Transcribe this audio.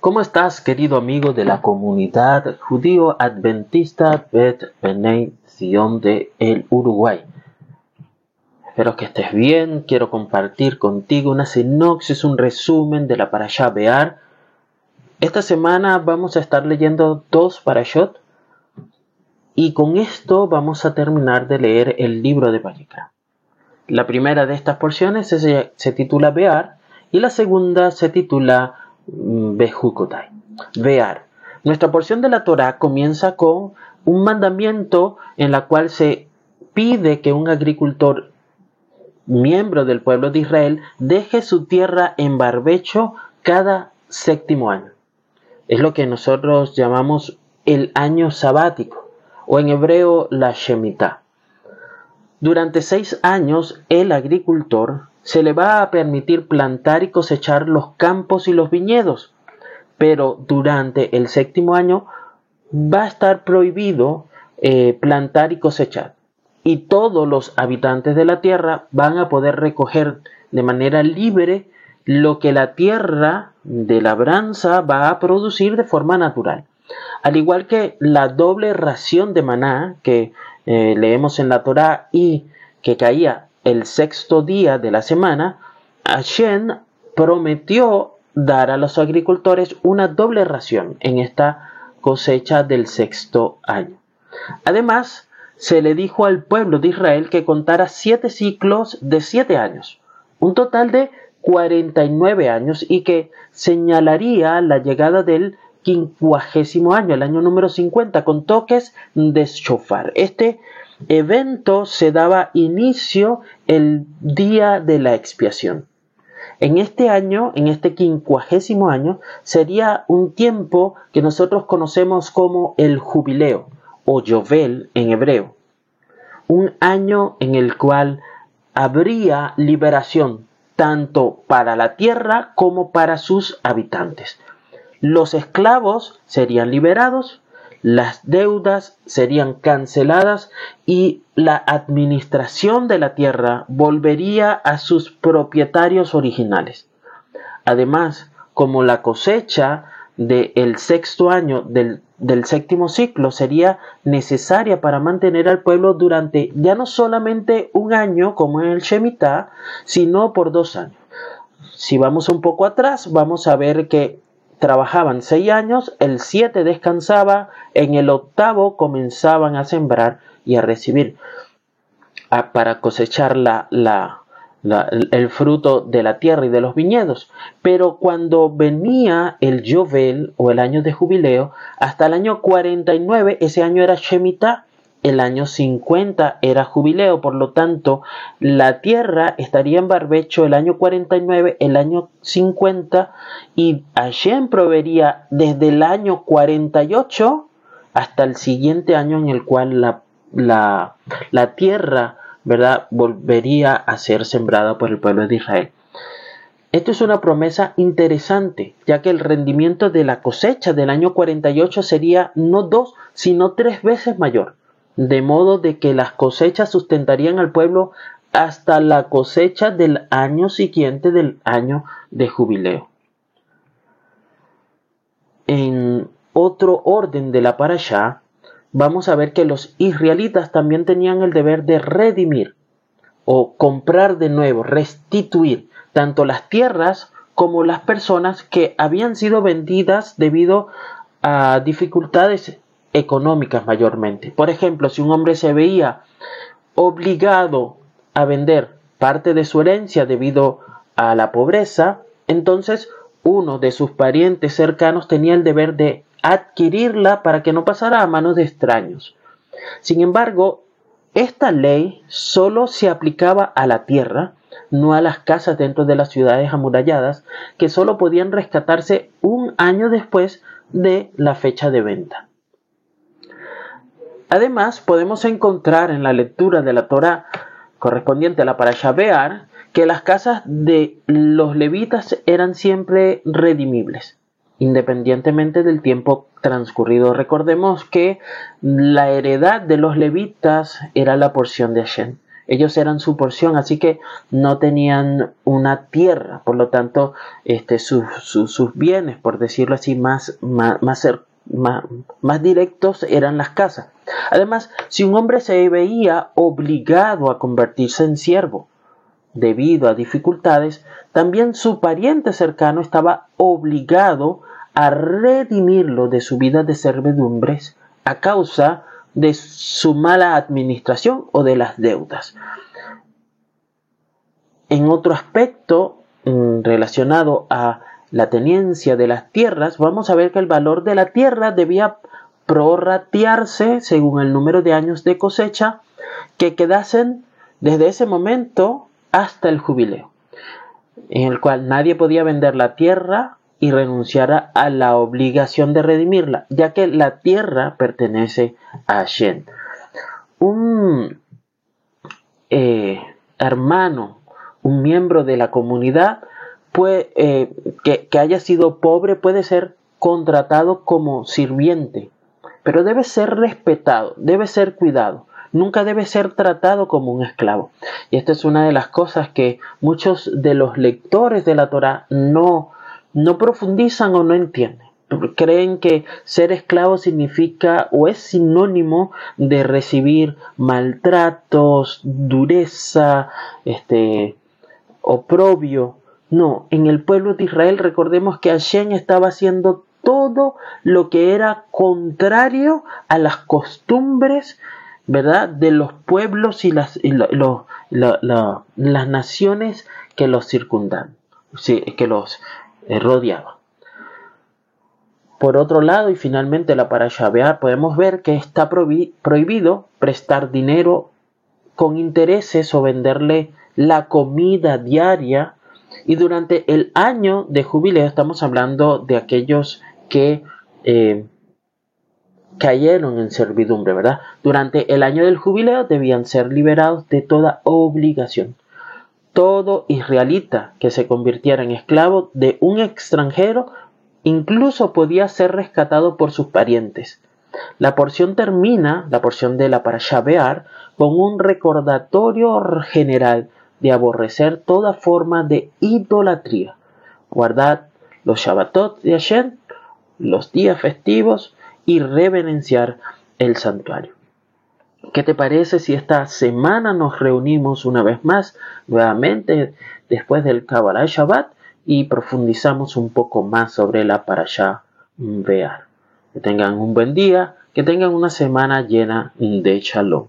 ¿Cómo estás, querido amigo de la comunidad judío adventista Bet de el Uruguay? Espero que estés bien. Quiero compartir contigo una sinopsis, un resumen de la Parashá Bear. Esta semana vamos a estar leyendo dos Parashot y con esto vamos a terminar de leer el libro de Vayikra. La primera de estas porciones se, se titula Bear y la segunda se titula Bejukotai. Vear. Nuestra porción de la Torah comienza con un mandamiento en la cual se pide que un agricultor miembro del pueblo de Israel deje su tierra en barbecho cada séptimo año. Es lo que nosotros llamamos el año sabático o en hebreo la Shemitah. Durante seis años el agricultor se le va a permitir plantar y cosechar los campos y los viñedos, pero durante el séptimo año va a estar prohibido eh, plantar y cosechar. Y todos los habitantes de la tierra van a poder recoger de manera libre lo que la tierra de labranza va a producir de forma natural. Al igual que la doble ración de maná que eh, leemos en la Torá y que caía el sexto día de la semana, Hashem prometió dar a los agricultores una doble ración en esta cosecha del sexto año. Además, se le dijo al pueblo de Israel que contara siete ciclos de siete años, un total de 49 años y que señalaría la llegada del quincuagésimo año, el año número 50, con toques de shofar. Este evento se daba inicio el día de la expiación. En este año, en este quincuagésimo año, sería un tiempo que nosotros conocemos como el jubileo o Yovel en hebreo. Un año en el cual habría liberación tanto para la tierra como para sus habitantes. Los esclavos serían liberados, las deudas serían canceladas y la administración de la tierra volvería a sus propietarios originales. Además, como la cosecha del sexto año del, del séptimo ciclo sería necesaria para mantener al pueblo durante ya no solamente un año como en el Shemitah, sino por dos años. Si vamos un poco atrás, vamos a ver que trabajaban seis años, el siete descansaba, en el octavo comenzaban a sembrar y a recibir para cosechar la, el fruto de la tierra y de los viñedos. Pero cuando venía el Yovel o el año de jubileo, hasta el año 49, ese año era Shemitah, el año 50 era jubileo, por lo tanto, la tierra estaría en barbecho el año 49, el año 50, y Hashem proveería desde el año 48 hasta el siguiente año en el cual la, la, la tierra ¿verdad? volvería a ser sembrada por el pueblo de Israel. Esto es una promesa interesante, ya que el rendimiento de la cosecha del año 48 sería no dos, sino tres veces mayor de modo de que las cosechas sustentarían al pueblo hasta la cosecha del año siguiente del año de jubileo. En otro orden de la parashá, vamos a ver que los israelitas también tenían el deber de redimir o comprar de nuevo, restituir tanto las tierras como las personas que habían sido vendidas debido a dificultades económicas mayormente. Por ejemplo, si un hombre se veía obligado a vender parte de su herencia debido a la pobreza, entonces uno de sus parientes cercanos tenía el deber de adquirirla para que no pasara a manos de extraños. Sin embargo, esta ley solo se aplicaba a la tierra, no a las casas dentro de las ciudades amuralladas, que solo podían rescatarse un año después de la fecha de venta. Además, podemos encontrar en la lectura de la Torah correspondiente a la Parashá Bear que las casas de los levitas eran siempre redimibles, independientemente del tiempo transcurrido. Recordemos que la heredad de los levitas era la porción de Hashem. ellos eran su porción, así que no tenían una tierra, por lo tanto, este, sus, bienes, por decirlo así, más, más, más, directos eran las casas. Además, si un hombre se veía obligado a convertirse en siervo debido a dificultades, también su pariente cercano estaba obligado a redimirlo de su vida de servidumbres a causa de su mala administración o de las deudas. En otro aspecto mm, relacionado a la tenencia de las tierras, vamos a ver que el valor de la tierra debía prorratearse según el número de años de cosecha que quedasen desde ese momento hasta el jubileo, en el cual nadie podía vender la tierra y renunciar a la obligación de redimirla, ya que la tierra pertenece a Shen. Un eh, hermano, un miembro de la comunidad, eh, que, que haya sido pobre puede ser contratado como sirviente, pero debe ser respetado, debe ser cuidado nunca debe ser tratado como un esclavo. Y esta es una de las cosas que muchos de los lectores de la Torah no, no profundizan o no entienden. Creen que ser esclavo significa o es sinónimo de recibir maltratos, dureza, este, oprobio. No, en el pueblo de Israel recordemos que Hashem estaba haciendo todo lo que era contrario a las costumbres, ¿verdad? De los pueblos y las, las naciones que los circundan, que los eh, rodeaban. Por otro lado, y finalmente la para chavear, podemos ver que está prohibido prestar dinero con intereses o venderle la comida diaria. Y durante el año de jubileo estamos hablando de aquellos que eh, cayeron en servidumbre, ¿verdad? Durante el año del jubileo debían ser liberados de toda obligación. Todo israelita que se convirtiera en esclavo de un extranjero incluso podía ser rescatado por sus parientes. La porción termina, la porción de la para con un recordatorio general de aborrecer toda forma de idolatría. Guardad los Shabbatot de Hashem, los días festivos y reverenciar el santuario. ¿Qué te parece si esta semana nos reunimos una vez más, nuevamente después del Kabbalah Shabbat? y profundizamos un poco más sobre la Parashá Bear. Que tengan un buen día, que tengan una semana llena de Shalom.